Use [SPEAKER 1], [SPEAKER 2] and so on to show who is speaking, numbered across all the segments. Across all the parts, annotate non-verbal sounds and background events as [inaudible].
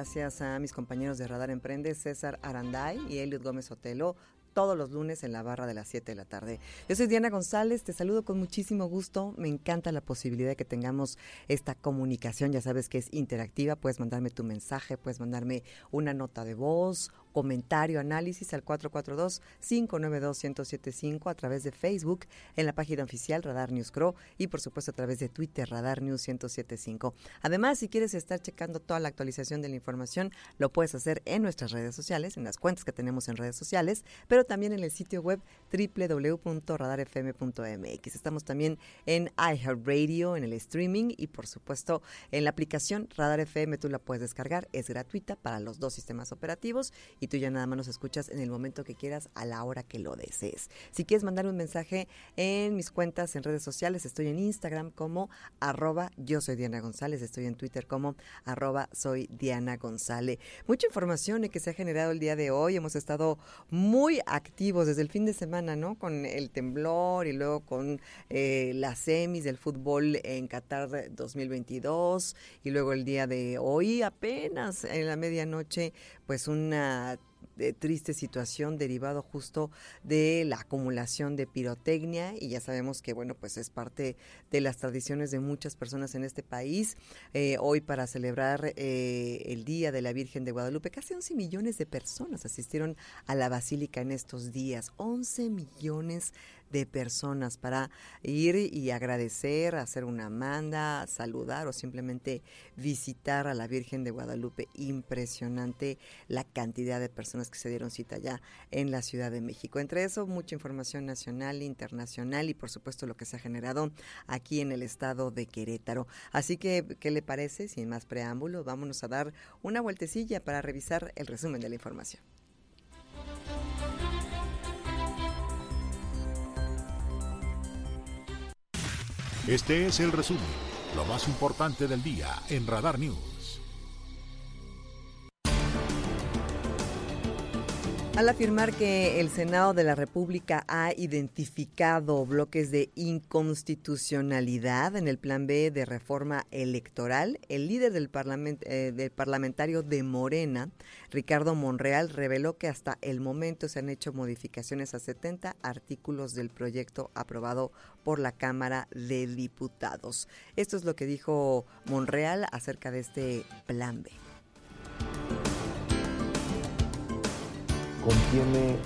[SPEAKER 1] Gracias a mis compañeros de Radar Emprende, César Aranday y Eliud Gómez Otelo todos los lunes en la barra de las 7 de la tarde. Yo soy Diana González, te saludo con muchísimo gusto. Me encanta la posibilidad de que tengamos esta comunicación. Ya sabes que es interactiva, puedes mandarme tu mensaje, puedes mandarme una nota de voz comentario, análisis al 442-592-1075 a través de Facebook, en la página oficial Radar News Crow y por supuesto a través de Twitter Radar News 1075. Además, si quieres estar checando toda la actualización de la información, lo puedes hacer en nuestras redes sociales, en las cuentas que tenemos en redes sociales, pero también en el sitio web www.radarfm.mx. Estamos también en iHeartRadio, en el streaming y por supuesto en la aplicación Radar FM, tú la puedes descargar, es gratuita para los dos sistemas operativos y tú ya nada más nos escuchas en el momento que quieras, a la hora que lo desees. Si quieres mandar un mensaje en mis cuentas en redes sociales, estoy en Instagram como arroba yo soy Diana González, estoy en Twitter como arroba soy Diana González. Mucha información que se ha generado el día de hoy, hemos estado muy activos desde el fin de semana, ¿no? Con el temblor y luego con eh, las semis del fútbol en Qatar 2022 y luego el día de hoy apenas en la medianoche pues una triste situación derivado justo de la acumulación de pirotecnia. Y ya sabemos que bueno pues es parte de las tradiciones de muchas personas en este país eh, hoy para celebrar eh, el día de la Virgen de Guadalupe casi 11 millones de personas asistieron a la basílica en estos días 11 millones de personas para ir y agradecer, hacer una manda, saludar o simplemente visitar a la Virgen de Guadalupe. Impresionante la cantidad de personas que se dieron cita ya en la Ciudad de México. Entre eso, mucha información nacional, internacional y por supuesto lo que se ha generado aquí en el estado de Querétaro. Así que, ¿qué le parece? Sin más preámbulo, vámonos a dar una vueltecilla para revisar el resumen de la información.
[SPEAKER 2] Este es el resumen, lo más importante del día en Radar News.
[SPEAKER 1] Al afirmar que el Senado de la República ha identificado bloques de inconstitucionalidad en el Plan B de reforma electoral, el líder del, eh, parlamentario de Morena, Ricardo Monreal, reveló que hasta el momento se han hecho modificaciones a 70 artículos del proyecto aprobado por la Cámara de Diputados. Esto es lo que dijo Monreal acerca de este Plan B.
[SPEAKER 3] contiene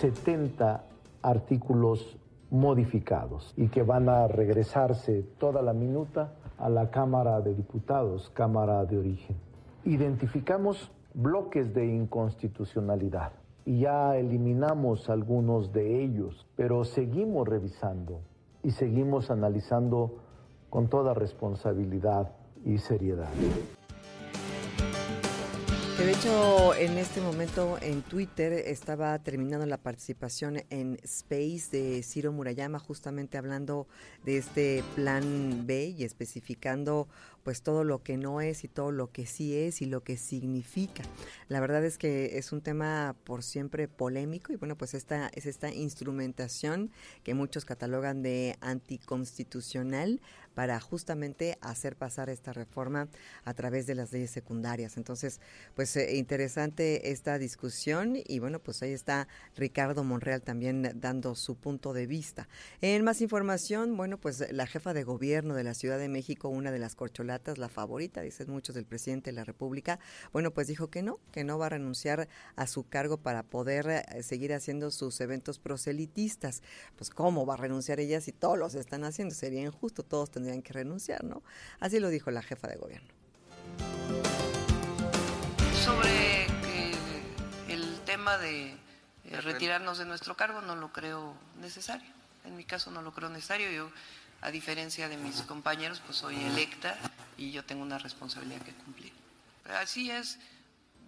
[SPEAKER 3] 70 artículos modificados y que van a regresarse toda la minuta a la Cámara de Diputados, Cámara de Origen. Identificamos bloques de inconstitucionalidad y ya eliminamos algunos de ellos, pero seguimos revisando y seguimos analizando con toda responsabilidad y seriedad
[SPEAKER 1] de hecho, en este momento en Twitter estaba terminando la participación en Space de Ciro Murayama, justamente hablando de este plan B y especificando pues todo lo que no es y todo lo que sí es y lo que significa. La verdad es que es un tema por siempre polémico y bueno, pues esta es esta instrumentación que muchos catalogan de anticonstitucional para justamente hacer pasar esta reforma a través de las leyes secundarias. Entonces, pues eh, interesante esta discusión y bueno, pues ahí está Ricardo Monreal también dando su punto de vista. En más información, bueno, pues la jefa de gobierno de la Ciudad de México, una de las corcholatas la favorita, dicen muchos del presidente de la República, bueno, pues dijo que no, que no va a renunciar a su cargo para poder eh, seguir haciendo sus eventos proselitistas. Pues cómo va a renunciar ella si todos los están haciendo, sería injusto, todos tendrían que renunciar, ¿no? Así lo dijo la jefa de gobierno.
[SPEAKER 4] Sobre el tema de retirarnos de nuestro cargo no lo creo necesario. En mi caso no lo creo necesario. Yo a diferencia de mis compañeros, pues soy electa y yo tengo una responsabilidad que cumplir. Así es,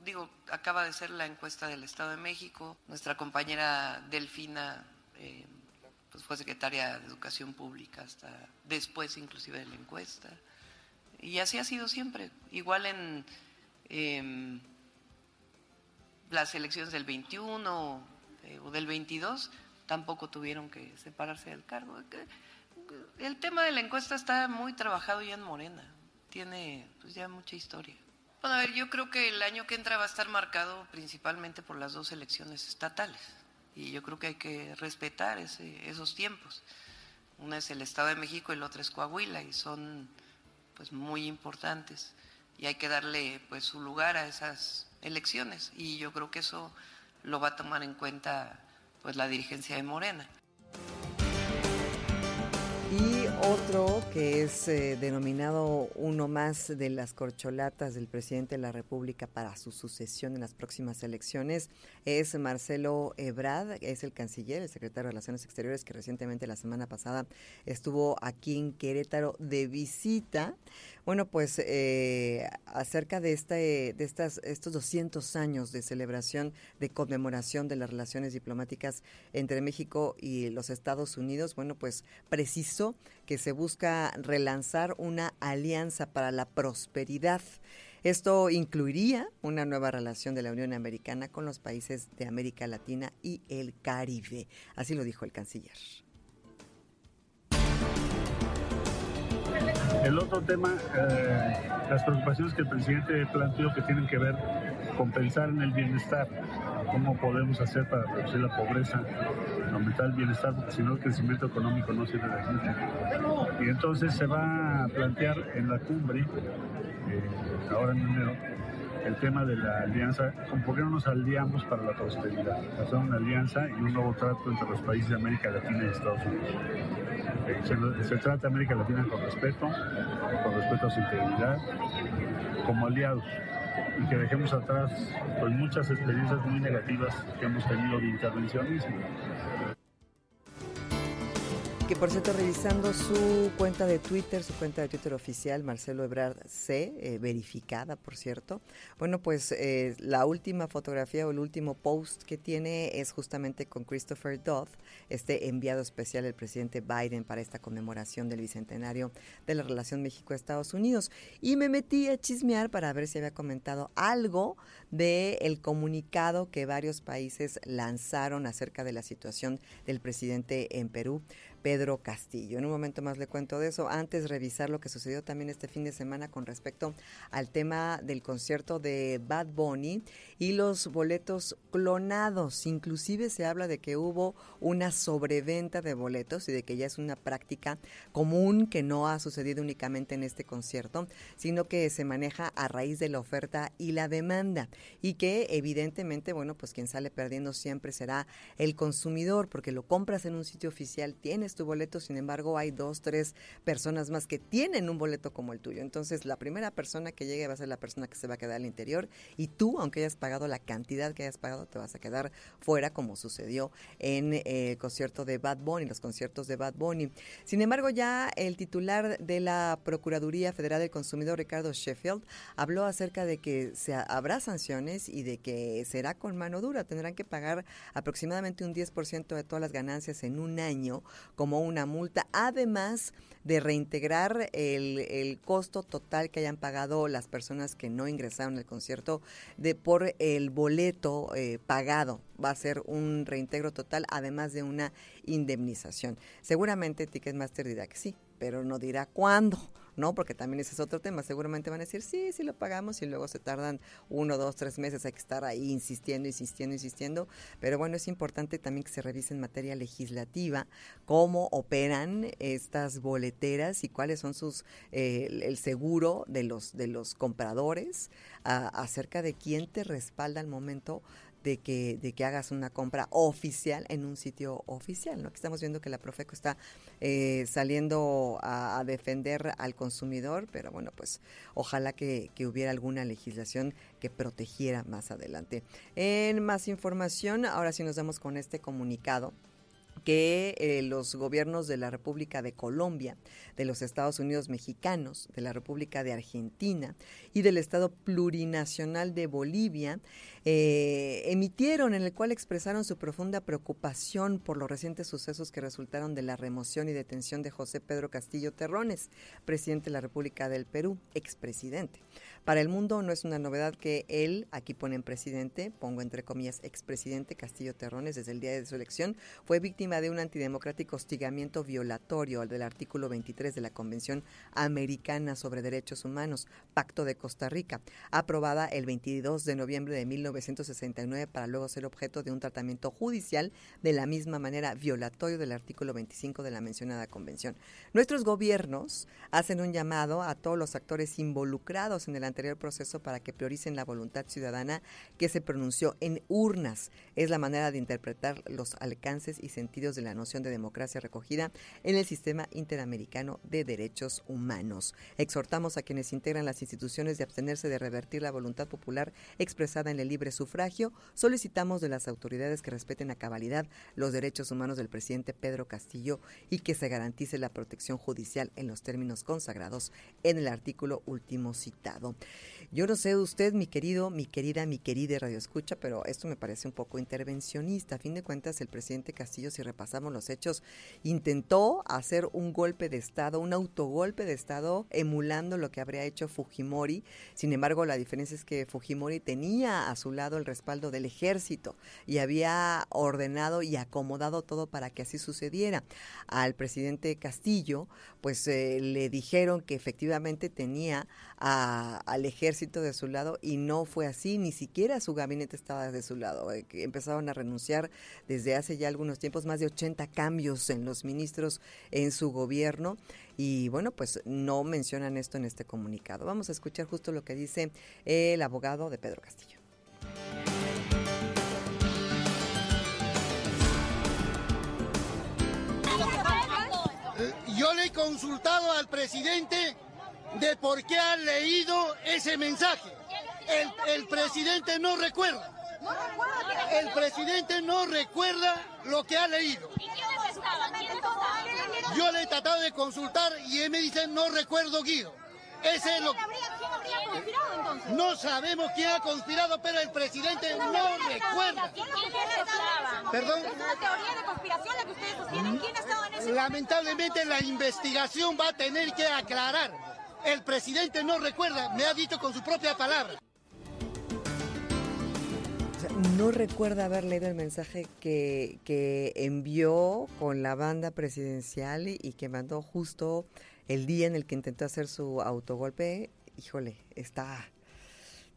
[SPEAKER 4] digo, acaba de ser la encuesta del Estado de México, nuestra compañera Delfina eh, pues fue secretaria de Educación Pública hasta después inclusive de la encuesta. Y así ha sido siempre, igual en em, las elecciones del 21 eh, o del 22, tampoco tuvieron que separarse del cargo. El tema de la encuesta está muy trabajado ya en Morena, tiene pues ya mucha historia. Bueno, a ver, yo creo que el año que entra va a estar marcado principalmente por las dos elecciones estatales y yo creo que hay que respetar esos tiempos. Una es el Estado de México y la otra es Coahuila y son pues muy importantes y hay que darle pues su lugar a esas elecciones y yo creo que eso lo va a tomar en cuenta pues la dirigencia de Morena.
[SPEAKER 1] Y otro que es eh, denominado uno más de las corcholatas del presidente de la República para su sucesión en las próximas elecciones es Marcelo Ebrard, es el canciller, el secretario de Relaciones Exteriores que recientemente la semana pasada estuvo aquí en Querétaro de visita. Bueno, pues eh, acerca de, este, de estas, estos 200 años de celebración, de conmemoración de las relaciones diplomáticas entre México y los Estados Unidos, bueno, pues precisó que se busca relanzar una alianza para la prosperidad. Esto incluiría una nueva relación de la Unión Americana con los países de América Latina y el Caribe. Así lo dijo el canciller.
[SPEAKER 5] El otro tema, eh, las preocupaciones que el presidente planteó que tienen que ver con pensar en el bienestar, cómo podemos hacer para reducir la pobreza, el bienestar, porque si no el crecimiento económico no sirve de mucho. Y entonces se va a plantear en la cumbre, eh, ahora en enero, el tema de la alianza, por qué no nos aliamos para la prosperidad, hacer una alianza y un nuevo trato entre los países de América Latina y Estados Unidos. Eh, se, trata de América Latina con respeto, con respeto a su integridad, como aliados y que dejemos atrás pues, muchas experiencias muy negativas que hemos tenido de intervencionismo
[SPEAKER 1] que por cierto, revisando su cuenta de Twitter, su cuenta de Twitter oficial, Marcelo Ebrard C, eh, verificada, por cierto, bueno, pues eh, la última fotografía o el último post que tiene es justamente con Christopher Dodd, este enviado especial del presidente Biden para esta conmemoración del bicentenario de la relación México-Estados Unidos. Y me metí a chismear para ver si había comentado algo del el comunicado que varios países lanzaron acerca de la situación del presidente en Perú. Pedro Castillo. En un momento más le cuento de eso. Antes revisar lo que sucedió también este fin de semana con respecto al tema del concierto de Bad Bunny y los boletos clonados. Inclusive se habla de que hubo una sobreventa de boletos y de que ya es una práctica común que no ha sucedido únicamente en este concierto, sino que se maneja a raíz de la oferta y la demanda y que evidentemente, bueno, pues quien sale perdiendo siempre será el consumidor porque lo compras en un sitio oficial, tienes tu boleto, sin embargo hay dos, tres personas más que tienen un boleto como el tuyo. Entonces la primera persona que llegue va a ser la persona que se va a quedar al interior y tú, aunque hayas pagado la cantidad que hayas pagado, te vas a quedar fuera como sucedió en eh, el concierto de Bad Bunny, los conciertos de Bad Bunny. Sin embargo, ya el titular de la Procuraduría Federal del Consumidor, Ricardo Sheffield, habló acerca de que se habrá sanciones y de que será con mano dura. Tendrán que pagar aproximadamente un 10% de todas las ganancias en un año como una multa, además de reintegrar el, costo total que hayan pagado las personas que no ingresaron al concierto de por el boleto eh, pagado. Va a ser un reintegro total, además de una indemnización. Seguramente Ticketmaster dirá que sí, pero no dirá cuándo. ¿No? Porque también ese es otro tema. Seguramente van a decir, sí, sí lo pagamos y luego se tardan uno, dos, tres meses. Hay que estar ahí insistiendo, insistiendo, insistiendo. Pero bueno, es importante también que se revise en materia legislativa cómo operan estas boleteras y cuáles son sus eh, el seguro de los de los compradores acerca de quién te respalda al momento de que, de que hagas una compra oficial en un sitio oficial. ¿no? Aquí estamos viendo que la Profeco está eh, saliendo a, defender al consumidor, pero bueno, pues ojalá que, que hubiera alguna legislación que protegiera más adelante. En más información, ahora sí nos damos con este comunicado que eh, los gobiernos de la República de Colombia, de los Estados Unidos mexicanos, de la República de Argentina y del Estado plurinacional de Bolivia eh, emitieron en el cual expresaron su profunda preocupación por los recientes sucesos que resultaron de la remoción y detención de José Pedro Castillo Terrones, presidente de la República del Perú, expresidente. Para el mundo no es una novedad que él, aquí ponen presidente, pongo entre comillas expresidente Castillo Terrones desde el día de su elección, fue víctima de un antidemocrático hostigamiento violatorio al del artículo 23 de la Convención Americana sobre Derechos Humanos, Pacto de Costa Rica, aprobada el 22 de noviembre de 1969 para luego ser objeto de un tratamiento judicial de la misma manera violatorio del artículo 25 de la mencionada convención. Nuestros gobiernos hacen un llamado a todos los actores involucrados en el anterior proceso para que prioricen la voluntad ciudadana que se pronunció en urnas. Es la manera de interpretar los alcances y sentidos de la noción de democracia recogida en el sistema interamericano de derechos humanos. Exhortamos a quienes integran las instituciones de abstenerse de revertir la voluntad popular expresada en el libre sufragio. Solicitamos de las autoridades que respeten a cabalidad los derechos humanos del presidente Pedro Castillo y que se garantice la protección judicial en los términos consagrados en el artículo último citado. Yo no sé usted, mi querido, mi querida, mi querida Radio Escucha, pero esto me parece un poco intervencionista. A fin de cuentas, el presidente Castillo, si repasamos los hechos, intentó hacer un golpe de Estado, un autogolpe de Estado, emulando lo que habría hecho Fujimori. Sin embargo, la diferencia es que Fujimori tenía a su lado el respaldo del ejército y había ordenado y acomodado todo para que así sucediera. Al presidente Castillo, pues eh, le dijeron que efectivamente tenía al ejército de su lado y no fue así, ni siquiera su gabinete estaba de su lado. Eh, empezaron a renunciar desde hace ya algunos tiempos, más de 80 cambios en los ministros en su gobierno y bueno, pues no mencionan esto en este comunicado. Vamos a escuchar justo lo que dice el abogado de Pedro Castillo.
[SPEAKER 6] Eh, yo le he consultado al presidente de por qué ha leído ese mensaje. El, presidente no recuerda. El presidente no recuerda lo que ha leído. Yo le he tratado de consultar y él me dice no recuerdo Guido. Ese es lo No sabemos quién ha conspirado, pero el presidente no recuerda. Perdón. Lamentablemente la investigación va a tener que aclarar. El presidente no recuerda, me ha dicho con su propia palabra.
[SPEAKER 1] no recuerda haber leído el mensaje que, que envió con la banda presidencial y que mandó justo el día en el que intentó hacer su autogolpe, híjole, está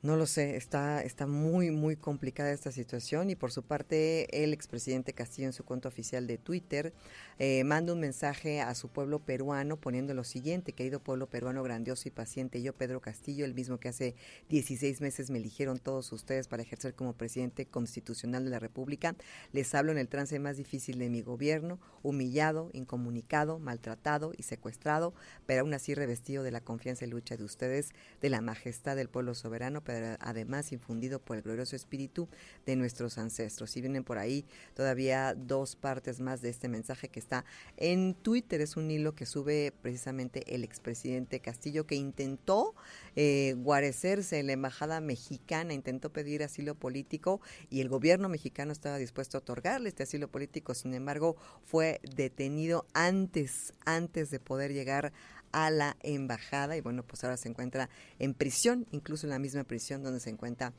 [SPEAKER 1] no lo sé, está, está muy, muy complicada esta situación y por su parte el expresidente Castillo en su cuenta oficial de Twitter eh, manda un mensaje a su pueblo peruano poniendo lo siguiente, querido pueblo peruano grandioso y paciente, yo Pedro Castillo, el mismo que hace 16 meses me eligieron todos ustedes para ejercer como presidente constitucional de la República, les hablo en el trance más difícil de mi gobierno, humillado, incomunicado, maltratado y secuestrado, pero aún así revestido de la confianza y lucha de ustedes, de la majestad del pueblo soberano, además infundido por el glorioso espíritu de nuestros ancestros. Y vienen por ahí todavía dos partes más de este mensaje que está en Twitter. Es un hilo que sube precisamente el expresidente Castillo que intentó eh, guarecerse en la embajada mexicana, intentó pedir asilo político y el gobierno mexicano estaba dispuesto a otorgarle este asilo político. Sin embargo, fue detenido antes, antes de poder llegar a la embajada y bueno, pues ahora se encuentra en prisión, incluso en la misma prisión donde se encuentra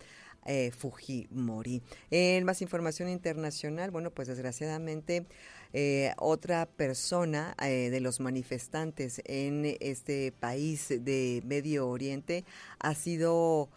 [SPEAKER 1] eh, Fujimori. En más información internacional, bueno, pues desgraciadamente eh, otra persona eh, de los manifestantes en este país de Medio Oriente ha sido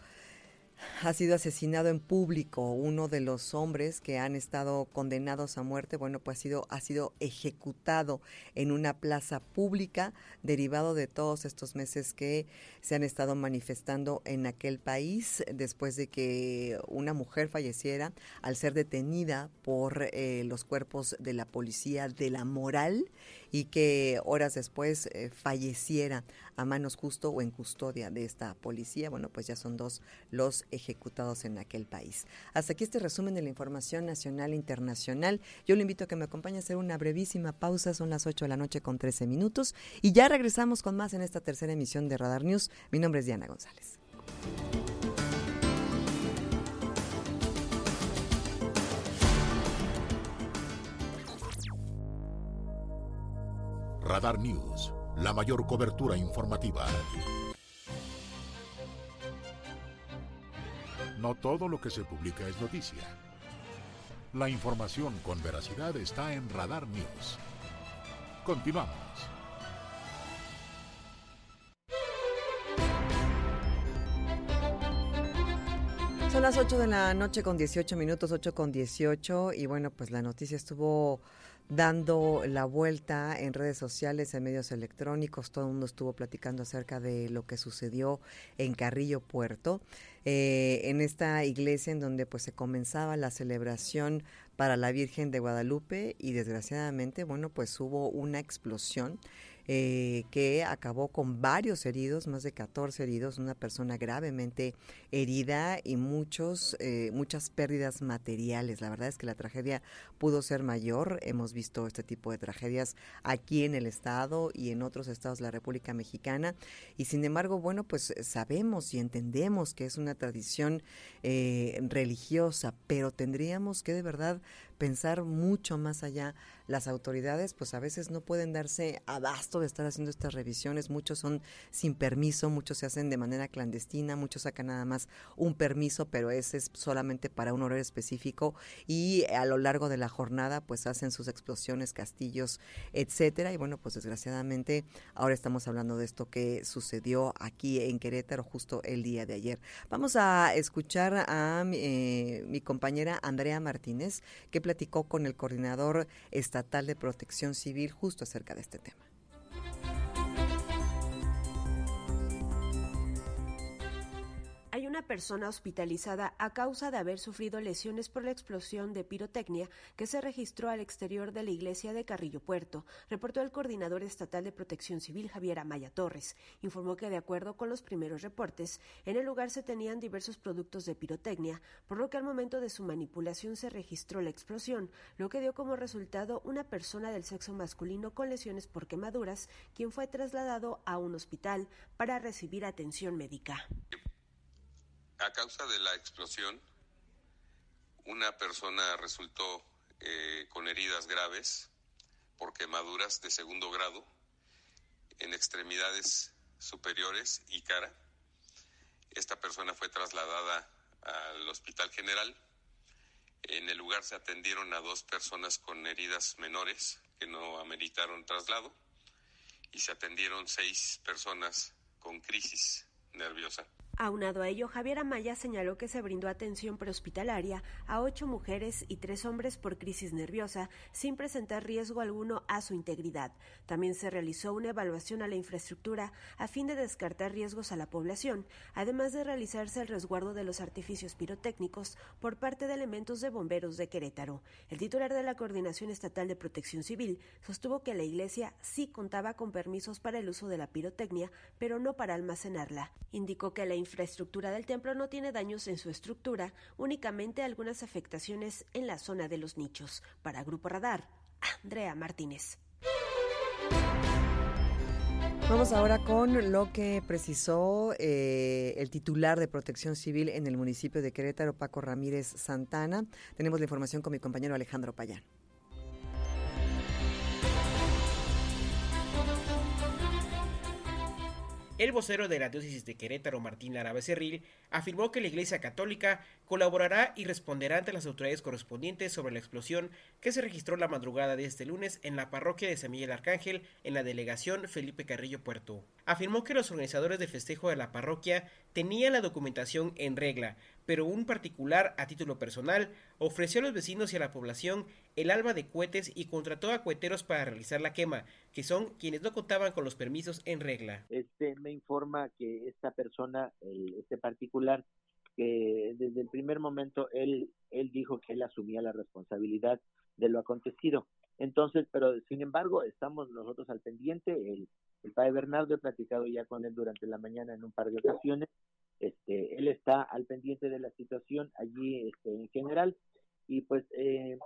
[SPEAKER 1] ha sido asesinado en público. Uno de los hombres que han estado condenados a muerte, bueno, pues ha sido, ha sido ejecutado en una plaza pública, derivado de todos estos meses que se han estado manifestando en aquel país, después de que una mujer falleciera al ser detenida por eh, los cuerpos de la policía de la moral y que horas después eh, falleciera a manos justo o en custodia de esta policía. Bueno, pues ya son dos los ejecutados en aquel país. Hasta aquí este resumen de la información nacional e internacional. Yo le invito a que me acompañe a hacer una brevísima pausa. Son las 8 de la noche con 13 minutos y ya regresamos con más en esta tercera emisión de Radar News. Mi nombre es Diana González.
[SPEAKER 2] Radar News, la mayor cobertura informativa. No todo lo que se publica es noticia. La información con veracidad está en Radar News. Continuamos.
[SPEAKER 1] Son las 8 de la noche con 18 minutos, 8 con 18 y bueno, pues la noticia estuvo dando la vuelta en redes sociales, en medios electrónicos. Todo el mundo estuvo platicando acerca de lo que sucedió en Carrillo Puerto, eh, en esta iglesia en donde pues se comenzaba la celebración para la Virgen de Guadalupe y desgraciadamente, bueno, pues hubo una explosión eh, que acabó con varios heridos, más de 14 heridos, una persona gravemente herida y muchos, eh, muchas pérdidas materiales. La verdad es que la tragedia pudo ser mayor. Hemos visto este tipo de tragedias aquí en el estado y en otros estados de la República Mexicana. Y sin embargo, bueno, pues sabemos y entendemos que es una tradición eh, religiosa, pero tendríamos que de verdad pensar mucho más allá. Las autoridades pues a veces no pueden darse abasto de estar haciendo estas revisiones, muchos son sin permiso, muchos se hacen de manera clandestina, muchos sacan nada más un permiso, pero ese es solamente para un horario específico. Y a lo largo de la jornada pues hacen sus explosiones, castillos, etcétera. Y bueno, pues desgraciadamente ahora estamos hablando de esto que sucedió aquí en Querétaro justo el día de ayer. Vamos a escuchar a eh, mi compañera Andrea Martínez que platicó con el coordinador estatal de protección civil justo acerca de este tema.
[SPEAKER 7] Una persona hospitalizada a causa de haber sufrido lesiones por la explosión de pirotecnia que se registró al exterior de la iglesia de Carrillo Puerto, reportó el coordinador estatal de protección civil Javier Amaya Torres. Informó que de acuerdo con los primeros reportes, en el lugar se tenían diversos productos de pirotecnia, por lo que al momento de su manipulación se registró la explosión, lo que dio como resultado una persona del sexo masculino con lesiones por quemaduras, quien fue trasladado a un hospital para recibir atención médica.
[SPEAKER 8] A causa de la explosión, una persona resultó eh, con heridas graves por quemaduras de segundo grado en extremidades superiores y cara. Esta persona fue trasladada al Hospital General. En el lugar se atendieron a dos personas con heridas menores que no ameritaron traslado y se atendieron seis personas con crisis nerviosa.
[SPEAKER 7] Aunado a ello, Javier Amaya señaló que se brindó atención prehospitalaria a ocho mujeres y tres hombres por crisis nerviosa sin presentar riesgo alguno a su integridad. También se realizó una evaluación a la infraestructura a fin de descartar riesgos a la población, además de realizarse el resguardo de los artificios pirotécnicos por parte de elementos de bomberos de Querétaro. El titular de la Coordinación Estatal de Protección Civil sostuvo que la iglesia sí contaba con permisos para el uso de la pirotecnia, pero no para almacenarla. Indicó que la infraestructura del templo no tiene daños en su estructura, únicamente algunas afectaciones en la zona de los nichos. Para Grupo Radar, Andrea Martínez.
[SPEAKER 1] Vamos ahora con lo que precisó eh, el titular de Protección Civil en el municipio de Querétaro, Paco Ramírez Santana. Tenemos la información con mi compañero Alejandro Payán.
[SPEAKER 9] El vocero de la diócesis de Querétaro, Martín Lara Becerril, afirmó que la Iglesia Católica colaborará y responderá ante las autoridades correspondientes sobre la explosión que se registró la madrugada de este lunes en la parroquia de San Miguel Arcángel, en la delegación Felipe Carrillo Puerto. Afirmó que los organizadores del festejo de la parroquia tenían la documentación en regla, pero un particular a título personal ofreció a los vecinos y a la población el alba de cohetes y contrató a coheteros para realizar la quema, que son quienes no contaban con los permisos en regla.
[SPEAKER 10] Este me informa que esta persona, este particular, que desde el primer momento él, él dijo que él asumía la responsabilidad de lo acontecido. Entonces, pero sin embargo, estamos nosotros al pendiente. El, el padre Bernardo, he platicado ya con él durante la mañana en un par de ocasiones. Este, él está al pendiente de la situación allí este, en general. Y pues, eh,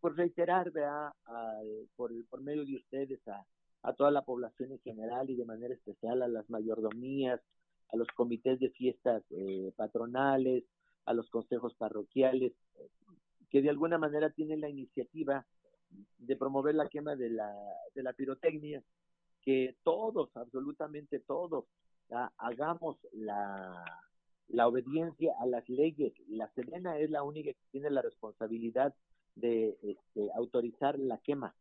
[SPEAKER 10] por reiterar, ¿verdad? por, por medio de ustedes a, a toda la población en general y de manera especial a las mayordomías, a los comités de fiestas eh, patronales, a los consejos parroquiales, que de alguna manera tienen la iniciativa de promover la quema de la, de la pirotecnia, que todos, absolutamente todos, hagamos la, la obediencia a las leyes. La Serena es la única que tiene la responsabilidad de este, autorizar la quema.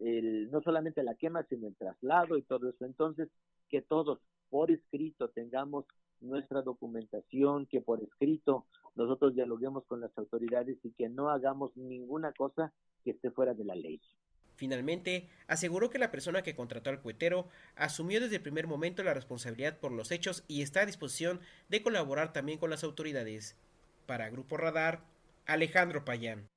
[SPEAKER 10] no solamente la quema, sino el traslado y todo eso. Entonces, que todos por escrito tengamos nuestra documentación, que por escrito nosotros dialoguemos con las autoridades y que no hagamos ninguna cosa que esté fuera de la ley.
[SPEAKER 9] Finalmente, aseguró que la persona que contrató al cuetero asumió desde el primer momento la responsabilidad por los hechos y está a disposición de colaborar también con las autoridades. Para Grupo Radar, Alejandro Payán.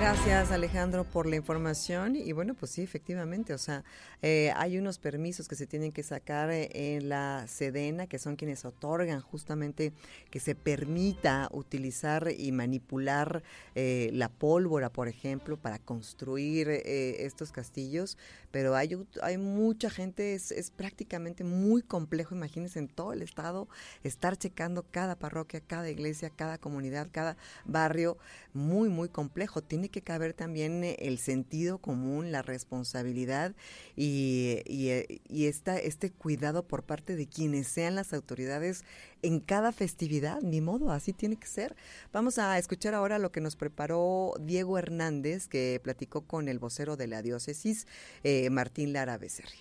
[SPEAKER 1] Gracias Alejandro por la información. Y bueno pues sí efectivamente o sea eh, hay unos permisos que se tienen que sacar eh, en la Sedena que son quienes otorgan justamente que se permita utilizar y manipular eh, la pólvora por ejemplo para construir estos castillos. Pero hay hay mucha gente es, es prácticamente muy complejo imagínense en todo el estado estar checando cada parroquia cada iglesia cada comunidad cada barrio muy muy complejo. Tiene que caber también eh, el sentido común, la responsabilidad y, y, eh, y esta, este cuidado por parte de quienes sean las autoridades en cada festividad, ni modo, así tiene que ser. Vamos a escuchar ahora lo que nos preparó Diego Hernández, que platicó con el vocero de la diócesis, eh, Martín Lara Becerril.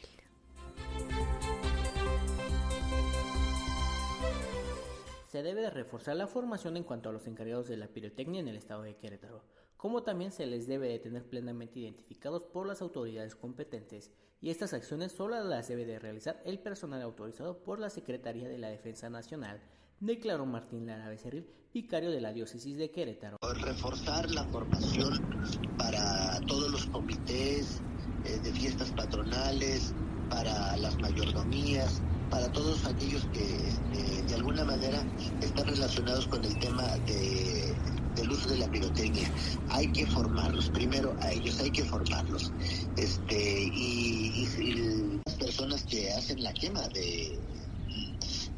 [SPEAKER 11] Se debe de reforzar la formación en cuanto a los encargados de la pirotecnia en el estado de Querétaro como también se les debe de tener plenamente identificados por las autoridades competentes y estas acciones solo las debe de realizar el personal autorizado por la Secretaría de la Defensa Nacional, declaró Martín Lara Becerril, vicario de la diócesis de Querétaro.
[SPEAKER 12] Reforzar la formación para todos los comités eh, de fiestas patronales, para las mayordomías, para todos aquellos que este, de alguna manera están relacionados con el tema de uso de la pirotecnia. Hay que formarlos, primero a ellos hay que formarlos. Este, y, las personas que hacen la quema de,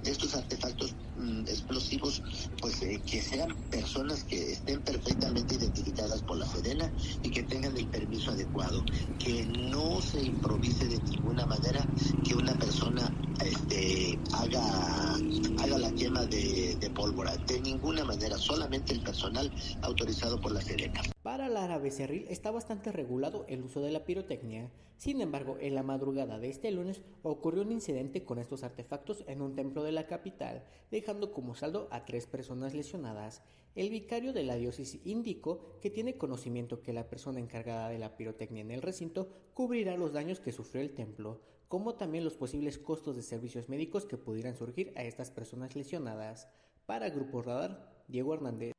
[SPEAKER 12] de estos artefactos mm, explosivos, pues eh, que sean personas que estén perfectamente identificadas por la Sedena y que tengan el permiso adecuado, que no se improvise de ninguna manera que una persona este, haga, la quema de, de pólvora, de ninguna manera, solamente el personal autorizado por la Sedena.
[SPEAKER 11] Para Lara Becerril está bastante regulado el uso de la pirotecnia. Sin embargo, en la madrugada de este lunes ocurrió un incidente con estos artefactos en un templo de la capital, dejando como saldo a tres personas lesionadas. El vicario de la diócesis indicó que tiene conocimiento que la persona encargada de la pirotecnia en el recinto cubrirá los daños que sufrió el templo, como también los posibles costos de servicios médicos que pudieran surgir a estas personas lesionadas. Para Grupo Radar, Diego Hernández.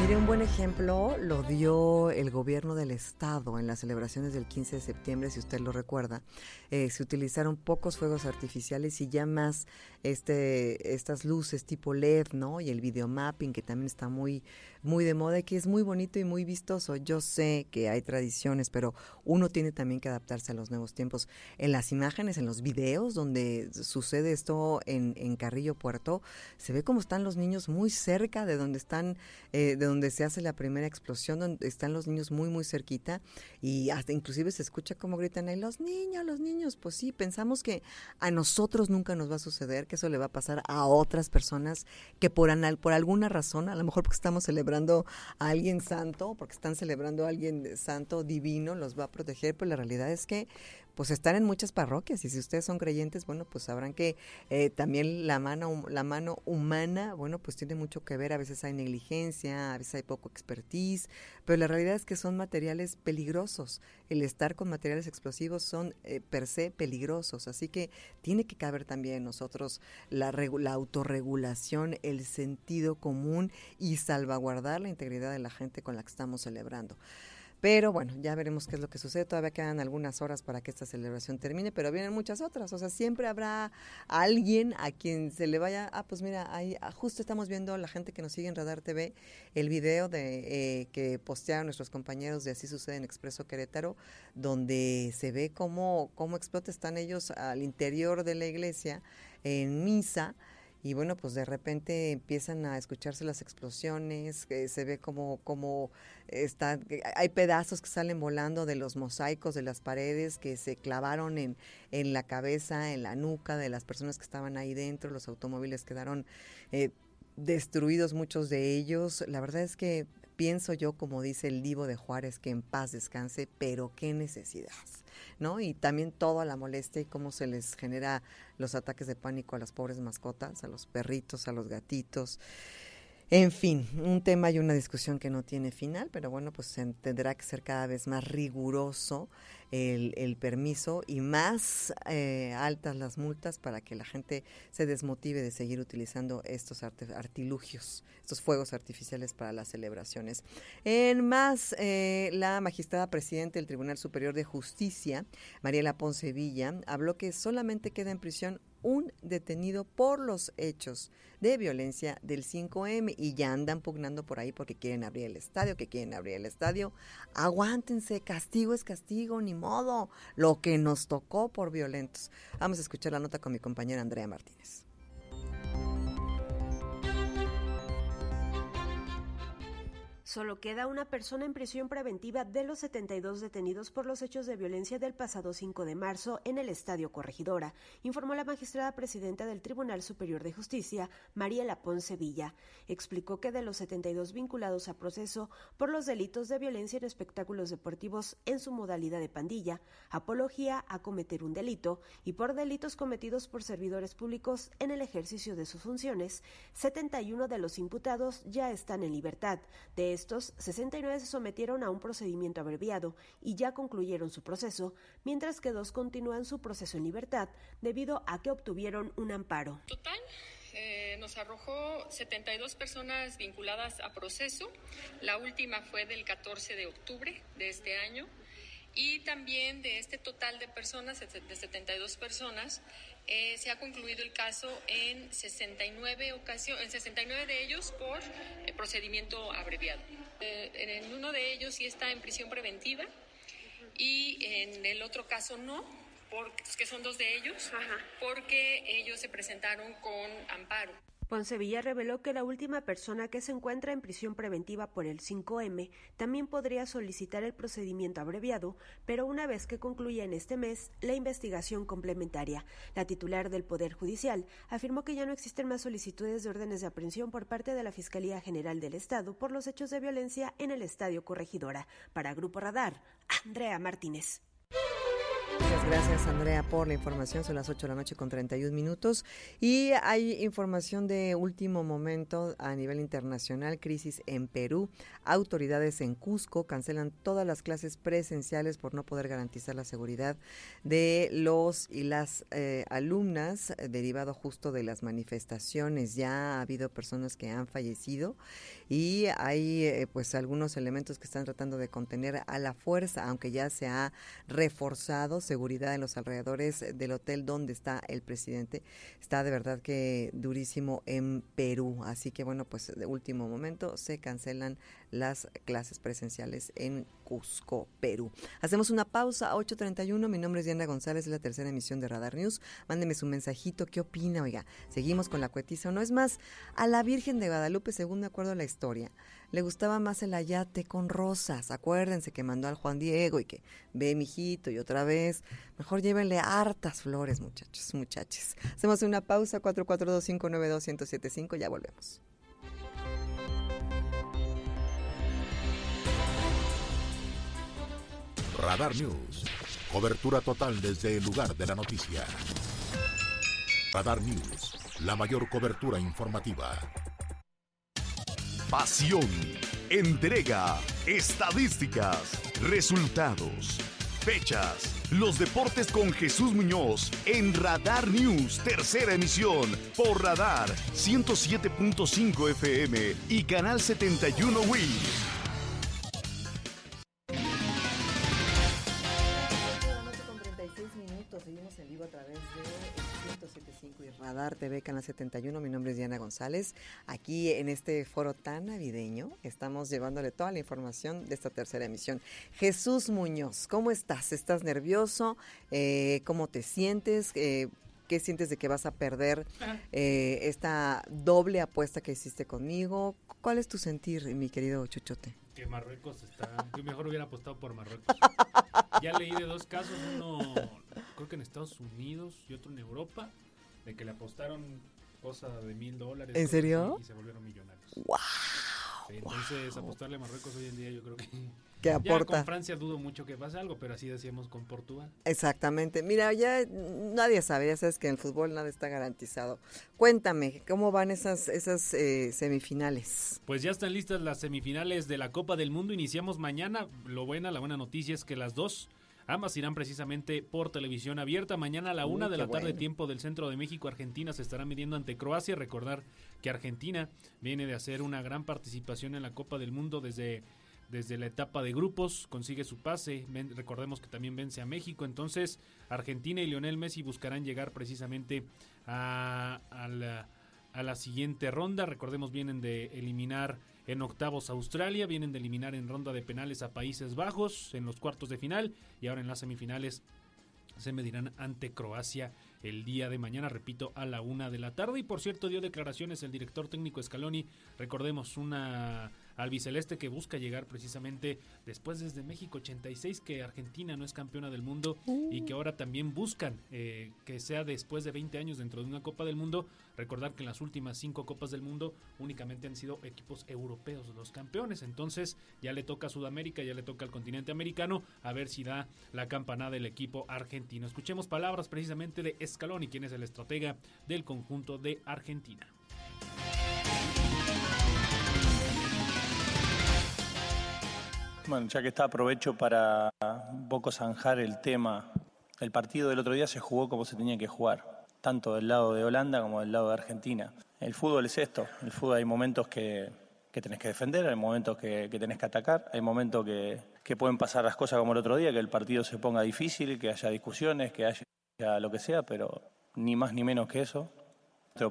[SPEAKER 1] Mire, un buen ejemplo lo dio el gobierno del estado en las celebraciones del 15 de septiembre, si usted lo recuerda. Eh, se utilizaron pocos fuegos artificiales y ya más este, estas luces tipo LED, ¿no? Y el videomapping que también está muy, muy de moda y que es muy bonito y muy vistoso. Yo sé que hay tradiciones, pero uno tiene también que adaptarse a los nuevos tiempos. En las imágenes, en los videos donde sucede esto en, en Carrillo Puerto, se ve como están los niños muy cerca de donde están, eh, de donde se hace la primera explosión, donde están los niños muy, muy cerquita y hasta inclusive se escucha como gritan ahí, los niños, los niños. Pues sí, pensamos que a nosotros nunca nos va a suceder, que eso le va a pasar a otras personas que por, anal, por alguna razón, a lo mejor porque estamos celebrando a alguien santo, porque están celebrando a alguien santo, divino, los va a proteger, pero la realidad es que pues están en muchas parroquias y si ustedes son creyentes, bueno, pues sabrán que eh, también la mano, la mano humana, bueno, pues tiene mucho que ver, a veces hay negligencia, a veces hay poco expertise, pero la realidad es que son materiales peligrosos. El estar con materiales explosivos son eh, per se peligrosos, así que tiene que caber también en nosotros la, la autorregulación, el sentido común y salvaguardar la integridad de la gente con la que estamos celebrando. Pero bueno, ya veremos qué es lo que sucede. Todavía quedan algunas horas para que esta celebración termine, pero vienen muchas otras. O sea, siempre habrá alguien a quien se le vaya, ah, pues mira, ahí ah, justo estamos viendo la gente que nos sigue en Radar TV el video de eh, que postearon nuestros compañeros de Así sucede en Expreso Querétaro, donde se ve cómo, cómo explota, están ellos al interior de la iglesia en misa y bueno, pues de repente empiezan a escucharse las explosiones, que se ve como, como está, hay pedazos que salen volando de los mosaicos de las paredes que se clavaron en, en la cabeza, en la nuca de las personas que estaban ahí dentro, los automóviles quedaron eh, destruidos muchos de ellos. La verdad es que pienso yo, como dice el Divo de Juárez, que en paz descanse, pero qué necesidad. ¿No? Y también toda la molestia y cómo se les genera los ataques de pánico a las pobres mascotas, a los perritos, a los gatitos. En fin, un tema y una discusión que no tiene final, pero bueno, pues tendrá que ser cada vez más riguroso el, permiso y más eh, altas las multas para que la gente se desmotive de seguir utilizando estos artilugios, estos fuegos artificiales para las celebraciones. En más, eh, la magistrada presidenta del Tribunal Superior de Justicia, Mariela Ponce Villa, habló que solamente queda en prisión un detenido por los hechos de violencia del 5M y ya andan pugnando por ahí porque quieren abrir el estadio, que quieren abrir el estadio. Aguántense, castigo es castigo, ni modo, lo que nos tocó por violentos. Vamos a escuchar la nota con mi compañera Andrea Martínez.
[SPEAKER 7] Solo queda una persona en prisión preventiva de los 72 detenidos por los hechos de violencia del pasado 5 de marzo en el Estadio Corregidora, informó la magistrada presidenta del Tribunal Superior de Justicia, María Ponce Villa. Explicó que de los 72 vinculados a proceso por los delitos de violencia en espectáculos deportivos en su modalidad de pandilla, apología a cometer un delito y por delitos cometidos por servidores públicos en el ejercicio de sus funciones, 71 de los imputados ya están en libertad. Estos, 69 se sometieron a un procedimiento abreviado y ya concluyeron su proceso, mientras que dos continúan su proceso en libertad debido a que obtuvieron un amparo.
[SPEAKER 13] Total, eh, nos arrojó 72 personas vinculadas a proceso. La última fue del 14 de octubre de este año. Y también de este total de personas, de 72 personas, eh, se ha concluido el caso en 69 ocasiones, en 69 de ellos por eh, procedimiento abreviado. Eh, en uno de ellos sí está en prisión preventiva y en el otro caso no, porque, que son dos de ellos, porque ellos se presentaron con amparo.
[SPEAKER 7] Poncevilla reveló que la última persona que se encuentra en prisión preventiva por el 5M también podría solicitar el procedimiento abreviado, pero una vez que concluya en este mes la investigación complementaria. La titular del Poder Judicial afirmó que ya no existen más solicitudes de órdenes de aprehensión por parte de la Fiscalía General del Estado por los hechos de violencia en el Estadio Corregidora. Para Grupo Radar, Andrea Martínez.
[SPEAKER 1] Gracias, Andrea, por la información. Son las 8 de la noche con 31 minutos. Y hay información de último momento a nivel internacional. Crisis en Perú. Autoridades en Cusco cancelan todas las clases presenciales por no poder garantizar la seguridad de los y las eh, alumnas, derivado justo de las manifestaciones. Ya ha habido personas que han fallecido y hay eh, pues algunos elementos que están tratando de contener a la fuerza, aunque ya se ha reforzado seguridad en los alrededores del hotel donde está el presidente. Está de verdad que durísimo en Perú, así que bueno, pues de último momento se cancelan las clases presenciales en Cusco, Perú. Hacemos una pausa a 8.31. Mi nombre es Diana González, es la tercera emisión de Radar News. Mándeme su mensajito, ¿qué opina? Oiga, seguimos con la cuetiza o no. Es más, a la Virgen de Guadalupe, según de acuerdo a la historia, le gustaba más el ayate con rosas. Acuérdense que mandó al Juan Diego y que ve, mijito, y otra vez. Mejor llévenle hartas flores, muchachos, muchachos. Hacemos una pausa, 442-592-1075, ya volvemos.
[SPEAKER 2] Radar News. Cobertura total desde el lugar de la noticia. Radar News. La mayor cobertura informativa.
[SPEAKER 14] Pasión, entrega, estadísticas, resultados, fechas. Los deportes con Jesús Muñoz en Radar News, tercera emisión, por Radar 107.5 FM y Canal 71 Wii.
[SPEAKER 1] Radar TV Canal 71. Mi nombre es Diana González. Aquí en este foro tan navideño estamos llevándole toda la información de esta tercera emisión. Jesús Muñoz, ¿cómo estás? ¿Estás nervioso? Eh, ¿Cómo te sientes? Eh, ¿Qué sientes de que vas a perder [laughs] eh, esta doble apuesta que hiciste conmigo? ¿Cuál es tu sentir, mi querido Chuchote?
[SPEAKER 15] Que Marruecos está... Yo mejor hubiera apostado por Marruecos. ya leí de dos casos, uno creo que en Estados Unidos y otro en Europa, de que le apostaron cosa de mil dólares.
[SPEAKER 1] ¿En serio?
[SPEAKER 15] Y se volvieron millonarios.
[SPEAKER 1] ¡Wow!
[SPEAKER 15] entonces, apostarle a Marruecos hoy en día yo creo que... [laughs]
[SPEAKER 1] ¿Qué aporta?
[SPEAKER 15] Ya con Francia dudo mucho que pase algo, pero así decíamos con Portugal.
[SPEAKER 1] Exactamente. Mira, ya nadie sabe, ya sabes que en el fútbol nada está garantizado. Cuéntame, ¿cómo van esas, esas eh, semifinales?
[SPEAKER 15] Pues ya están listas las semifinales de la Copa del Mundo. Iniciamos mañana. Lo buena, la buena noticia es que las dos Ambas irán precisamente por televisión abierta. Mañana a la una de la tarde, tiempo del centro de México, Argentina se estará midiendo ante Croacia. Recordar que Argentina viene de hacer una gran participación en la Copa del Mundo desde, desde la etapa de grupos, consigue su pase. recordemos que también vence a México. Entonces, Argentina y Lionel Messi buscarán llegar precisamente a, la, a la siguiente ronda. Recordemos, vienen de eliminar en octavos Australia, vienen de eliminar en ronda de penales a Países Bajos en los cuartos de final y ahora en las semifinales se medirán ante Croacia el día de mañana, repito, a la una de la tarde. Y por cierto, dio declaraciones el director técnico Scaloni, recordemos, una albiceleste que busca llegar precisamente después desde México 86 que Argentina no es campeona del mundo y que ahora también buscan eh, que sea después de 20 años dentro de una Copa del Mundo. Recordar que en las últimas cinco Copas del Mundo únicamente han sido equipos europeos los campeones. Entonces ya le toca a Sudamérica, ya le toca al continente americano a ver si da la campanada del equipo argentino. Escuchemos palabras precisamente de Scaloni, quien es el estratega del conjunto de Argentina.
[SPEAKER 16] Bueno, ya que está, aprovecho para un poco zanjar el tema. El partido del otro día se jugó como se tenía que jugar, tanto del lado de Holanda como del lado de Argentina. El fútbol es esto, el fútbol hay momentos que, que tenés que defender, hay momentos que, que tenés que atacar, hay momentos que, que, pueden pasar las cosas como el otro día, que el partido se ponga difícil, que haya discusiones, que haya lo que sea, pero ni más ni menos que eso,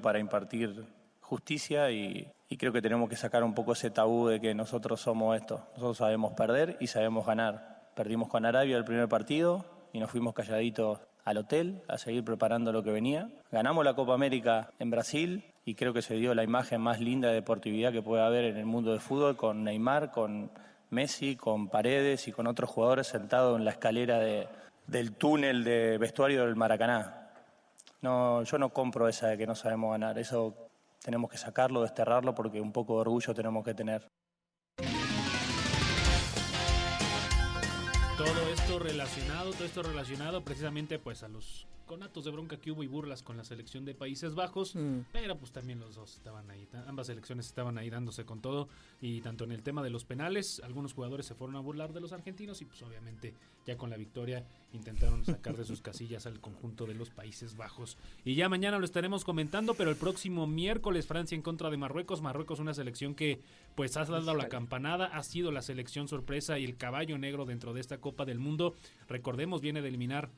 [SPEAKER 16] para impartir justicia y, y creo que tenemos que sacar un poco ese tabú de que nosotros somos esto. Nosotros sabemos perder y sabemos ganar. Perdimos con Arabia el primer partido y nos fuimos calladitos al hotel a seguir preparando lo que venía. Ganamos la Copa América en Brasil y creo que se dio la imagen más linda de deportividad que puede haber en el mundo del fútbol con Neymar, con Messi, con Paredes y con otros jugadores sentados en la escalera de, del túnel de vestuario del Maracaná. No, yo no compro esa de que no sabemos ganar. Eso tenemos que sacarlo, desterrarlo, porque un poco de orgullo tenemos que tener.
[SPEAKER 15] Todo esto relacionado, todo esto relacionado precisamente pues a los conatos de bronca que hubo y burlas con la selección de Países Bajos, mm. pero pues también los dos estaban ahí, ambas selecciones estaban ahí dándose con todo y tanto en el tema de los penales, algunos jugadores se fueron a burlar de los argentinos y pues obviamente ya con la victoria intentaron sacar de sus [laughs] casillas al conjunto de los Países Bajos. Y ya mañana lo estaremos comentando, pero el próximo miércoles Francia en contra de Marruecos, Marruecos una selección que pues ha dado la campanada, ha sido la selección sorpresa y el caballo negro dentro de esta Copa del Mundo. Recordemos, viene de eliminar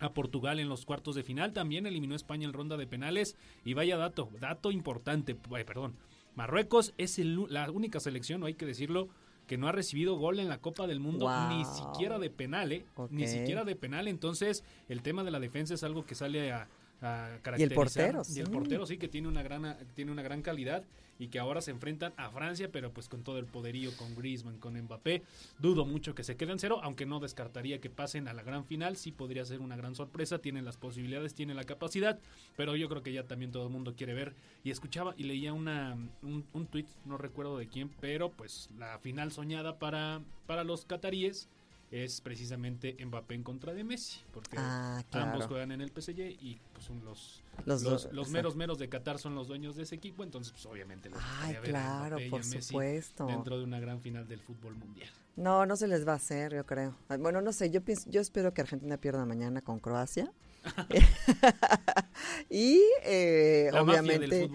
[SPEAKER 15] a Portugal en los cuartos de final. También eliminó a España en ronda de penales. Y vaya dato, dato importante, perdón. Marruecos es la única selección, no hay que decirlo, que no ha recibido gol en la Copa del Mundo, ni siquiera de penal, ¿eh? Ni siquiera de penal. Entonces, el tema de la defensa es algo que sale a,
[SPEAKER 1] y el portero,
[SPEAKER 15] Y el portero sí que tiene una gran tiene una gran calidad y que ahora se enfrentan a Francia, pero pues con todo el poderío con Griezmann, con Mbappé, dudo mucho que se queden cero, aunque no descartaría que pasen a la gran final, sí podría ser una gran sorpresa, tienen las posibilidades, tienen la capacidad, pero yo creo que ya también todo el mundo quiere ver. Y escuchaba y leía una un, un tweet, no recuerdo de quién, pero pues la final soñada para para los cataríes es precisamente Mbappé en contra de Messi, porque ah, ambos juegan en el PSG y pues son los los, meros meros de Qatar son los dueños de ese equipo, entonces pues obviamente les
[SPEAKER 1] Ay, claro, por supuesto.
[SPEAKER 15] dentro de una gran final del fútbol mundial.
[SPEAKER 1] No, no se les va a hacer, yo creo. Bueno, no sé, yo pienso, yo espero que Argentina pierda mañana con Croacia [laughs] y eh, obviamente,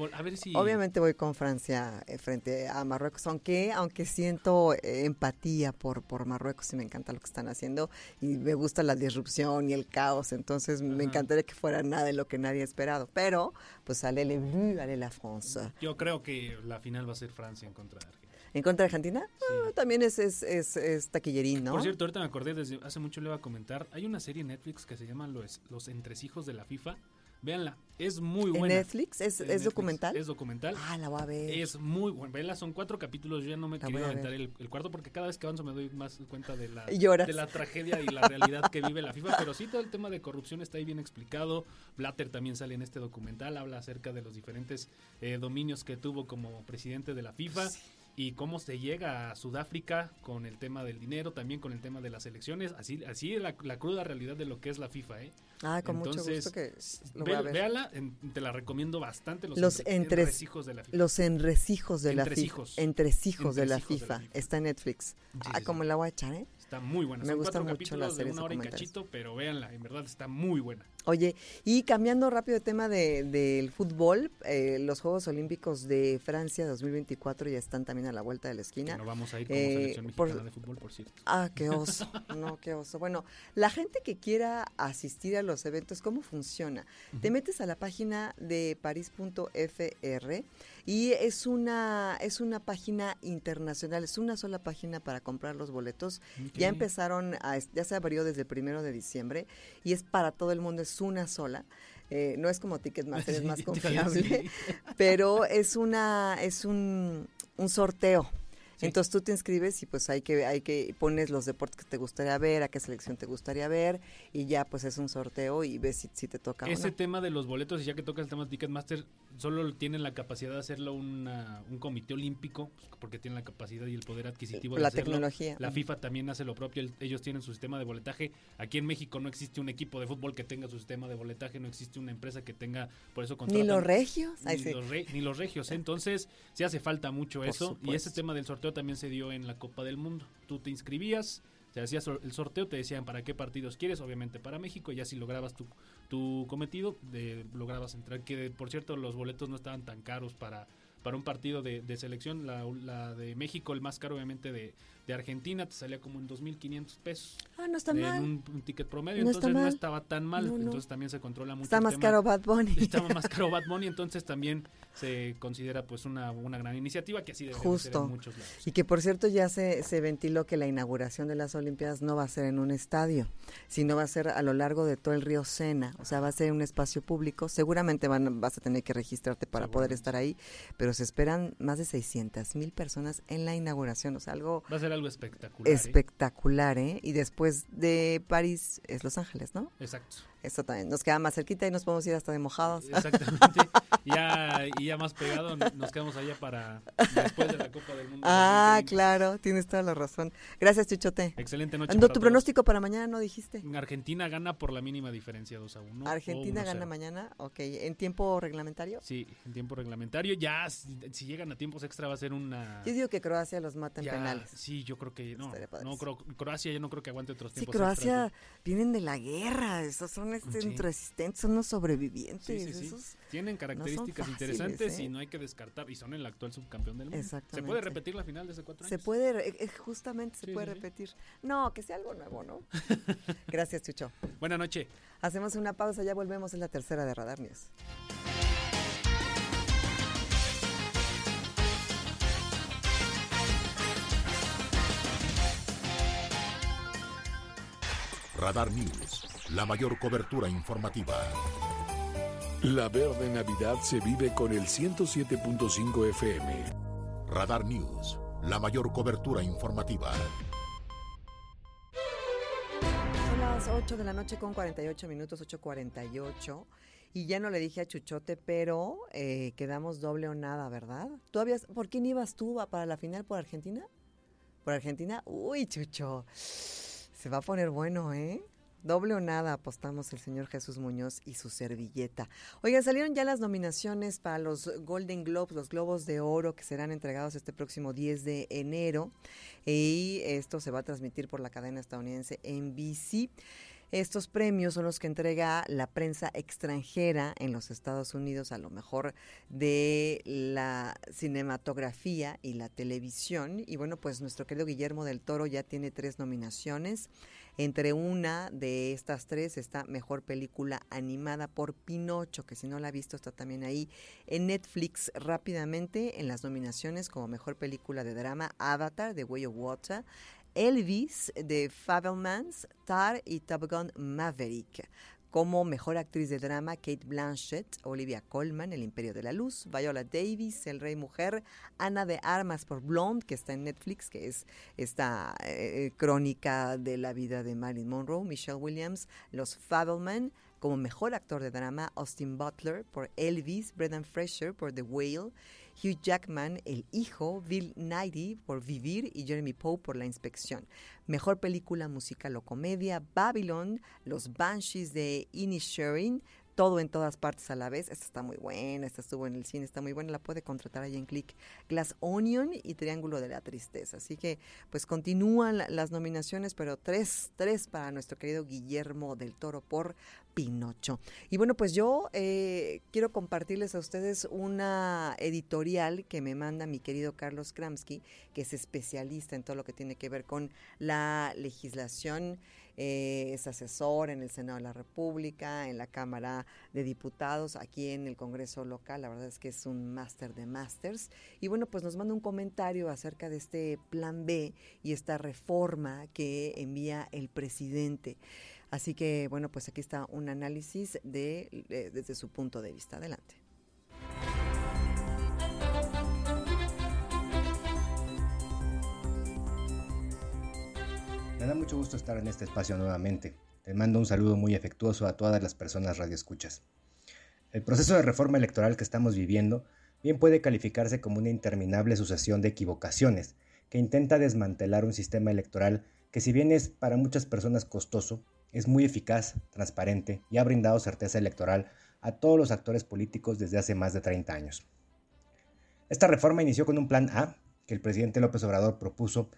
[SPEAKER 1] obviamente voy con Francia eh, frente a Marruecos, aunque aunque siento eh, empatía por por Marruecos y me encanta lo que están haciendo y me gusta la disrupción y el caos, entonces me encantaría que fuera nada de lo que nadie ha esperado, pero pues sale le bleu, sale la France.
[SPEAKER 15] Yo creo que la final va a ser Francia en contra de Argentina.
[SPEAKER 1] ¿En contra de Argentina? Ah, también es, es, es, taquillerín, ¿no?
[SPEAKER 15] Por cierto, ahorita me acordé, desde hace mucho le iba a comentar, hay una serie en Netflix que se llama Los, Los Entresijos de la FIFA. Véanla, es muy buena.
[SPEAKER 1] ¿En Netflix? ¿Es, documental?
[SPEAKER 15] Es documental.
[SPEAKER 1] Ah, la voy a ver.
[SPEAKER 15] Es muy buena. Véanla, son cuatro capítulos. Yo ya no me quiero aventar el, cuarto porque cada vez que avanzo me doy más cuenta de la, de la tragedia y la realidad que vive la FIFA. Pero sí, todo el tema de corrupción está ahí bien explicado. Blatter también sale en este documental. Habla acerca de los diferentes eh, dominios que tuvo como presidente de la FIFA y cómo se llega a Sudáfrica con el tema del dinero, también con el tema de las elecciones, así así es la, cruda realidad de lo que es la FIFA, ¿eh?
[SPEAKER 1] Ah, con mucho gusto que
[SPEAKER 15] lo a ver. Véala, te la recomiendo bastante los, los
[SPEAKER 1] entresijos de la FIFA. Los enrecijos de la FIFA. Entresijos de la FIFA. Está en Netflix. ah, como la voy a echar, ¿eh?
[SPEAKER 15] Está muy buena. Me gusta mucho la serie de una hora y cachito, pero véanla, en verdad está muy buena.
[SPEAKER 1] Oye, y cambiando rápido de tema del de, fútbol, eh, los Juegos Olímpicos de Francia 2024 ya están también a la vuelta de la esquina.
[SPEAKER 15] no vamos a ir como eh, selección mexicana de fútbol, por cierto.
[SPEAKER 1] Ah, qué [laughs] oso. no, qué oso. Bueno, la gente que quiera asistir a los eventos, ¿cómo funciona? Te metes a la página de paris.fr y es una, es una página internacional, es una sola página para comprar los boletos. Ya empezaron, a, ya se abrió desde el primero de diciembre y es para todo el mundo, es una sola. Eh, no es como Ticketmaster, es [laughs] más [laughs] confiable, pero es una, es un, un sorteo. Entonces tú te inscribes y pues hay que hay que pones los deportes que te gustaría ver, a qué selección te gustaría ver y ya pues es un sorteo y ves si, te toca.
[SPEAKER 15] Ese tema de los boletos y ya que toca el tema de Ticketmaster solo tienen la capacidad de hacerlo un comité olímpico pues, porque tienen la capacidad y el poder adquisitivo de
[SPEAKER 1] la tecnología.
[SPEAKER 15] La FIFA también hace lo propio, ellos tienen su sistema de boletaje. Aquí en México no existe un equipo de fútbol que tenga su sistema de boletaje, no existe una empresa que tenga por eso
[SPEAKER 1] Ni los regios.
[SPEAKER 15] Ni, los, regios. Entonces, sí hace falta mucho eso y ese tema del también se dio en la Copa del Mundo. Tú te inscribías, te hacías el sorteo, te decían para qué partidos quieres, obviamente para México, ya si lograbas tu, tu cometido, de, lograbas entrar, que por cierto los boletos no estaban tan caros para, para un partido de, de selección, la, la, de México el más caro obviamente de, de Argentina te salía como en 2.500 pesos.
[SPEAKER 1] Ah, no está mal.
[SPEAKER 15] En un, ticket promedio, entonces no estaba tan mal. Entonces también se controla mucho.
[SPEAKER 1] Está más caro Bad Bunny. [laughs]
[SPEAKER 15] Estaba más caro Bad Bunny, entonces también se considera pues una, una gran iniciativa que así debe ser en muchos lados.
[SPEAKER 1] Y que por cierto ya se, se ventiló que la inauguración de las Olimpiadas no va a ser en un estadio, sino va a ser a lo largo de todo el río Sena. O sea, va a ser en un espacio público. Seguramente van, vas a tener que registrarte para poder estar ahí, pero se esperan más de 600 mil personas en la inauguración. O sea, algo...
[SPEAKER 15] Va a ser algo espectacular. ¿eh?
[SPEAKER 1] Espectacular, ¿eh? Y después de París es Los Ángeles, ¿no?
[SPEAKER 15] Exacto.
[SPEAKER 1] Esto también nos queda más cerquita y nos podemos ir hasta de mojados.
[SPEAKER 15] Exactamente. ya, y ya más pegado nos quedamos allá para después de la Copa del Mundo.
[SPEAKER 1] Ah, claro, tienes toda la razón. Gracias, Chuchote.
[SPEAKER 15] Excelente noche.
[SPEAKER 1] ¿Tu pronóstico para mañana no dijiste?
[SPEAKER 15] Argentina gana por la mínima diferencia 2 a 1.
[SPEAKER 1] Argentina gana mañana, ok. ¿En tiempo reglamentario?
[SPEAKER 15] Sí, en tiempo reglamentario. Ya, si, llegan a tiempos extra va a ser una...
[SPEAKER 1] Yo digo que Croacia los mata en penales.
[SPEAKER 15] Sí, yo creo que no. no Croacia yo no creo que aguante otros tiempos
[SPEAKER 1] Sí, Croacia vienen de la guerra. Esos son este, resistentes, son los sobrevivientes.
[SPEAKER 15] Tienen características interesantes y ¿eh? no hay que descartar. Y son el actual subcampeón del mundo. ¿Se puede repetir la final de hace cuatro años?
[SPEAKER 1] Se puede, eh, justamente se puede repetir. No, que sea algo nuevo, ¿no? [laughs] Gracias, Chucho.
[SPEAKER 15] Buenas noches.
[SPEAKER 1] Hacemos una pausa, ya volvemos en la tercera de Radar News.
[SPEAKER 2] Radar News la mayor cobertura informativa.
[SPEAKER 14] La verde Navidad se vive con el 107.5 FM.
[SPEAKER 2] Radar News, la mayor cobertura informativa.
[SPEAKER 1] Son las 8 de la noche con 48 minutos, 8.48. Y ya no le dije a Chuchote, pero eh, quedamos doble o nada, ¿verdad? ¿Tú habías, ¿Por quién ibas tú para la final por Argentina? ¿Por Argentina? Uy, Chucho. Se va a poner bueno, ¿eh? Doble o nada apostamos el señor Jesús Muñoz y su servilleta. Oigan, salieron ya las nominaciones para los Golden Globes, los Globos de Oro, que serán entregados este próximo 10 de enero. Y esto se va a transmitir por la cadena estadounidense NBC. Estos premios son los que entrega la prensa extranjera en los Estados Unidos, a lo mejor de la cinematografía y la televisión. Y bueno, pues nuestro querido Guillermo del Toro ya tiene tres nominaciones. Entre una de estas tres está Mejor Película Animada por Pinocho, que si no la ha visto está también ahí en Netflix rápidamente en las nominaciones como Mejor Película de Drama Avatar de Way of Water, Elvis de Fabelmans, Tar y Top Gun Maverick. Como mejor actriz de drama, Kate Blanchett, Olivia Colman, El Imperio de la Luz, Viola Davis, El Rey Mujer, Ana de Armas por Blonde, que está en Netflix, que es esta eh, crónica de la vida de Marilyn Monroe, Michelle Williams, Los Fabelman, como mejor actor de drama, Austin Butler por Elvis, Brendan Fraser por The Whale, Hugh Jackman, El Hijo, Bill Nighy por Vivir y Jeremy Poe por La Inspección. Mejor película musical o comedia, Babylon, Los Banshees de Inisherin, todo en todas partes a la vez. Esta está muy buena, esta estuvo en el cine, está muy buena, la puede contratar ahí en Click. Glass Onion y Triángulo de la Tristeza. Así que pues continúan las nominaciones, pero tres, tres para nuestro querido Guillermo del Toro por Pinocho. Y bueno, pues yo eh, quiero compartirles a ustedes una editorial que me manda mi querido Carlos Kramsky, que es especialista en todo lo que tiene que ver con la legislación eh, es asesor en el Senado de la República, en la Cámara de Diputados, aquí en el Congreso local. La verdad es que es un máster de másters. Y bueno, pues nos manda un comentario acerca de este plan B y esta reforma que envía el presidente. Así que bueno, pues aquí está un análisis de, desde su punto de vista. Adelante.
[SPEAKER 17] Me da mucho gusto estar en este espacio nuevamente. Te mando un saludo muy afectuoso a todas las personas radioescuchas. El proceso de reforma electoral que estamos viviendo bien puede calificarse como una interminable sucesión de equivocaciones que intenta desmantelar un sistema electoral que si bien es para muchas personas costoso, es muy eficaz, transparente y ha brindado certeza electoral a todos los actores políticos desde hace más de 30 años. Esta reforma inició con un plan A que el presidente López Obrador propuso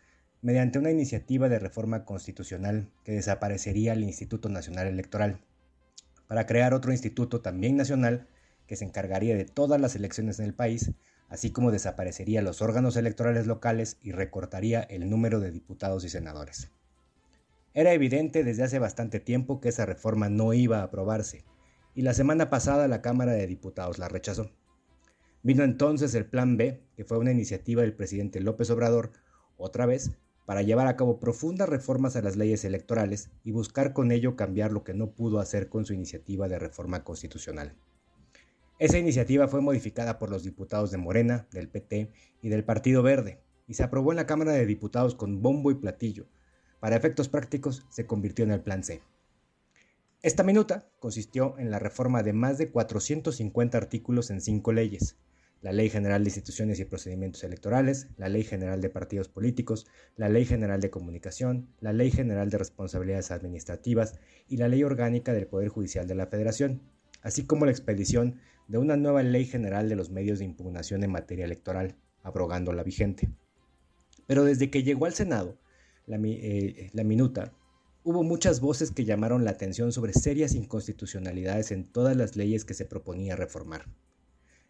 [SPEAKER 17] mediante una iniciativa de reforma constitucional que desaparecería el Instituto Nacional Electoral, para crear otro instituto también nacional que se encargaría de todas las elecciones en el país, así como desaparecería los órganos electorales locales y recortaría el número de diputados y senadores. Era evidente desde hace bastante tiempo que esa reforma no iba a aprobarse, y la semana pasada la Cámara de Diputados la rechazó. Vino entonces el Plan B, que fue una iniciativa del presidente López Obrador, otra vez para llevar a cabo profundas reformas a las leyes electorales y buscar con ello cambiar lo que no pudo hacer con su iniciativa de reforma constitucional. Esa iniciativa fue modificada por los diputados de Morena, del PT y del Partido Verde, y se aprobó en la Cámara de Diputados con bombo y platillo. Para efectos prácticos, se convirtió en el Plan C. Esta minuta consistió en la reforma de más de 450 artículos en cinco leyes, la Ley General de Instituciones y Procedimientos Electorales, la Ley General de Partidos Políticos, la Ley General de Comunicación, la Ley General de Responsabilidades Administrativas y la Ley Orgánica del Poder Judicial de la Federación, así como la expedición de una nueva Ley General de los Medios de Impugnación en materia electoral, abrogando la vigente. Pero desde que llegó al Senado, la, eh, la minuta, hubo muchas voces que llamaron la atención sobre serias inconstitucionalidades en todas las leyes que se proponía reformar.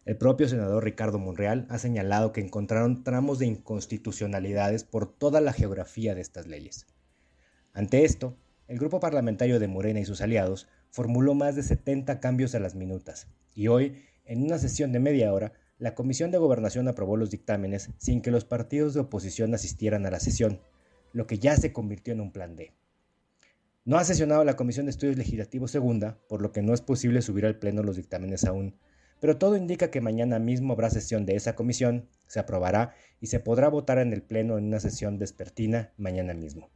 [SPEAKER 17] El propio senador Ricardo Monreal ha señalado que encontraron tramos de inconstitucionalidades por toda la geografía de estas leyes. Ante esto, el grupo parlamentario de Morena y sus aliados formuló más de 70 cambios a las minutas, y hoy, en una sesión de media hora, la Comisión de Gobernación aprobó los dictámenes sin que los partidos de oposición asistieran a la sesión, lo que ya se convirtió en un plan D. No ha sesionado la Comisión de Estudios Legislativos Segunda, por lo que no es posible subir al Pleno los dictámenes aún, pero todo indica que mañana mismo habrá sesión de esa comisión, se aprobará y se podrá votar en el Pleno en una sesión despertina mañana mismo.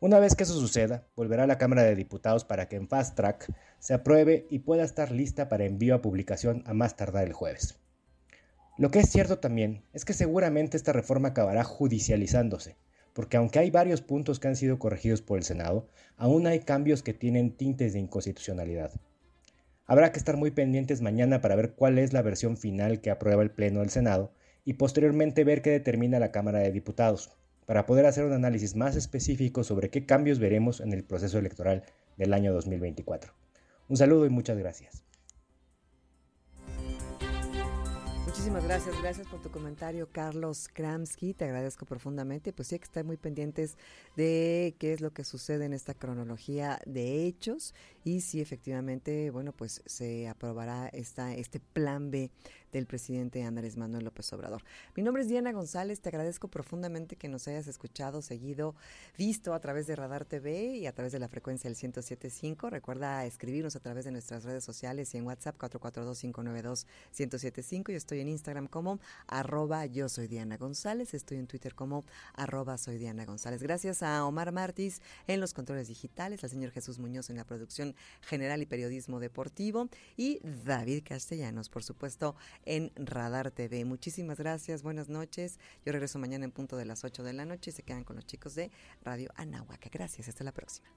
[SPEAKER 17] Una vez que eso suceda, volverá a la Cámara de Diputados para que en fast track se apruebe y pueda estar lista para envío a publicación a más tardar el jueves. Lo que es cierto también es que seguramente esta reforma acabará judicializándose, porque aunque hay varios puntos que han sido corregidos por el Senado, aún hay cambios que tienen tintes de inconstitucionalidad. Habrá que estar muy pendientes mañana para ver cuál es la versión final que aprueba el Pleno del Senado y posteriormente ver qué determina la Cámara de Diputados. para poder hacer un análisis más específico sobre qué cambios veremos en el proceso electoral del año 2024. Un saludo y muchas gracias.
[SPEAKER 1] Muchísimas gracias, gracias por tu comentario, Carlos Kramsky, te agradezco profundamente. Pues sí, hay que estar muy pendientes de qué es lo que sucede en esta cronología de hechos y si efectivamente, bueno, pues se aprobará esta, este plan B del presidente Andrés Manuel López Obrador. Mi nombre es Diana González, te agradezco profundamente que nos hayas escuchado, seguido, visto a través de Radar TV y a través de la frecuencia del 1075. Recuerda escribirnos a través de nuestras redes sociales y en WhatsApp 442-592-1075. Yo estoy en Instagram como arroba yo soy Diana González, estoy en Twitter como arroba soy Diana González. Gracias a Omar Martis en los controles digitales, al señor Jesús Muñoz en la producción General y Periodismo Deportivo, y David Castellanos, por supuesto, en Radar TV. Muchísimas gracias, buenas noches. Yo regreso mañana en punto de las 8 de la noche y se quedan con los chicos de Radio Anáhuac. Gracias, hasta la próxima.